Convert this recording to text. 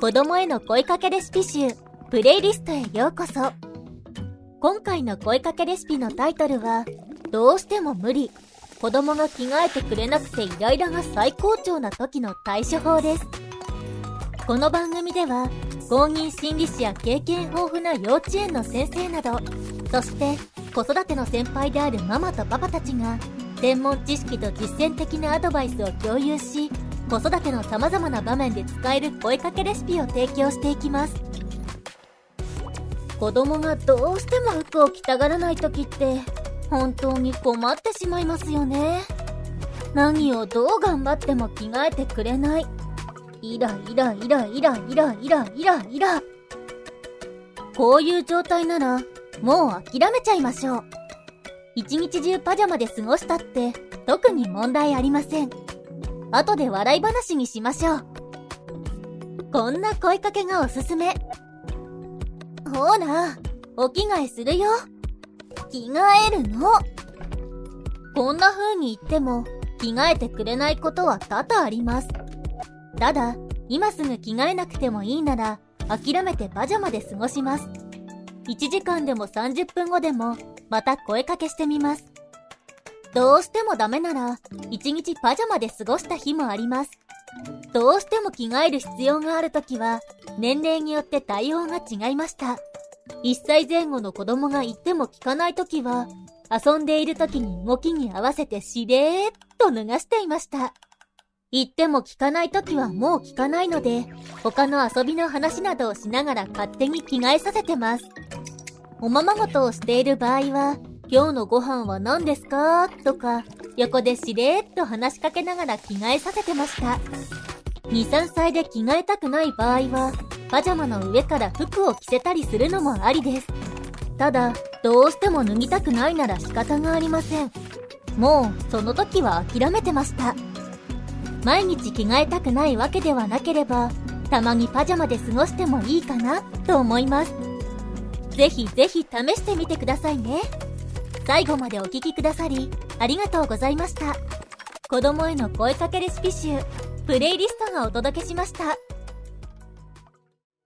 子供への声かけレシピ集、プレイリストへようこそ。今回の声かけレシピのタイトルは、どうしても無理。子供が着替えてくれなくてイライラが最高潮な時の対処法です。この番組では、公認心理師や経験豊富な幼稚園の先生など、そして子育ての先輩であるママとパパたちが、専門知識と実践的なアドバイスを共有し、子育ての様々な場面で使える声かけレシピを提供していきます。子供がどうしても服を着たがらない時って、本当に困ってしまいますよね。何をどう頑張っても着替えてくれない。イライライライライライライライラ。こういう状態なら、もう諦めちゃいましょう。一日中パジャマで過ごしたって、特に問題ありません。後で笑い話にしましょう。こんな声かけがおすすめ。ほら、お着替えするよ。着替えるの。こんな風に言っても、着替えてくれないことは多々あります。ただ、今すぐ着替えなくてもいいなら、諦めてパジャマで過ごします。1時間でも30分後でも、また声かけしてみます。どうしてもダメなら、一日パジャマで過ごした日もあります。どうしても着替える必要があるときは、年齢によって対応が違いました。1歳前後の子供が言っても聞かないときは、遊んでいるときに動きに合わせてしれーっと脱がしていました。言っても聞かないときはもう聞かないので、他の遊びの話などをしながら勝手に着替えさせてます。おままごとをしている場合は、今日のご飯は何ですか？とか、横でしれーっと話しかけながら着替えさせてました。2、3歳で着替えたくない場合は、パジャマの上から服を着せたりするのもありです。ただ、どうしても脱ぎたくないなら仕方がありません。もう、その時は諦めてました。毎日着替えたくないわけではなければ、たまにパジャマで過ごしてもいいかな、と思います。ぜひぜひ試してみてくださいね。最後までお聴きくださり、ありがとうございました。子供への声かけレシピ集、プレイリストがお届けしました。